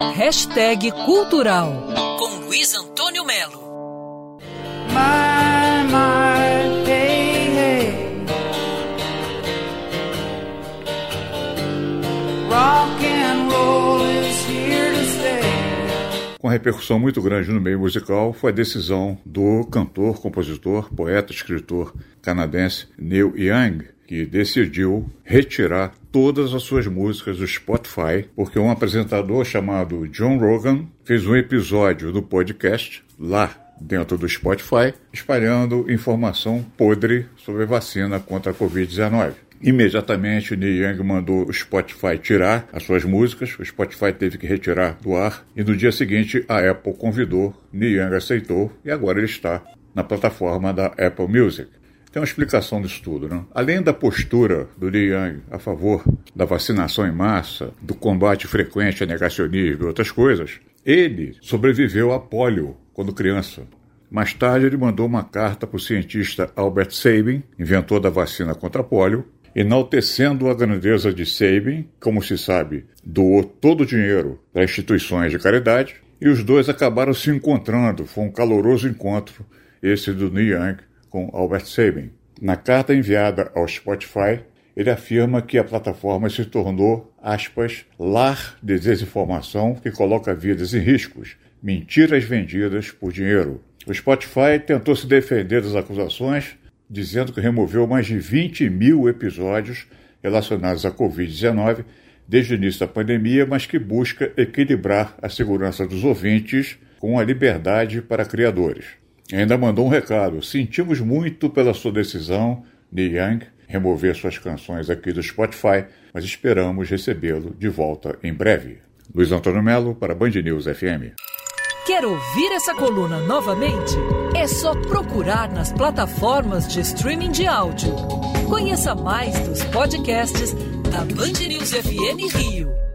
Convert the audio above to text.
Hashtag Cultural com Luiz Antônio Melo. My, my, hey, hey. Rock and roll is here to stay. Com repercussão muito grande no meio musical foi a decisão do cantor, compositor, poeta, escritor canadense Neil Young que decidiu retirar todas as suas músicas do Spotify, porque um apresentador chamado John Rogan fez um episódio do podcast lá dentro do Spotify, espalhando informação podre sobre a vacina contra a Covid-19. Imediatamente, Neil Young mandou o Spotify tirar as suas músicas, o Spotify teve que retirar do ar, e no dia seguinte a Apple convidou, Neil Young aceitou, e agora ele está na plataforma da Apple Music. Tem uma explicação disso tudo. Né? Além da postura do Li Yang a favor da vacinação em massa, do combate frequente a negacionismo e outras coisas, ele sobreviveu a pólio quando criança. Mais tarde, ele mandou uma carta para o cientista Albert Sabin, inventor da vacina contra a pólio, enaltecendo a grandeza de Sabin, como se sabe, doou todo o dinheiro para instituições de caridade, e os dois acabaram se encontrando. Foi um caloroso encontro, esse do Niang com Albert Sabin. Na carta enviada ao Spotify, ele afirma que a plataforma se tornou, aspas, lar de desinformação que coloca vidas em riscos, mentiras vendidas por dinheiro. O Spotify tentou se defender das acusações, dizendo que removeu mais de 20 mil episódios relacionados à Covid-19 desde o início da pandemia, mas que busca equilibrar a segurança dos ouvintes com a liberdade para criadores. Ainda mandou um recado. Sentimos muito pela sua decisão, Neil Young, remover suas canções aqui do Spotify, mas esperamos recebê-lo de volta em breve. Luiz Antônio Melo para Band News FM. Quer ouvir essa coluna novamente? É só procurar nas plataformas de streaming de áudio. Conheça mais dos podcasts da Band News FM Rio.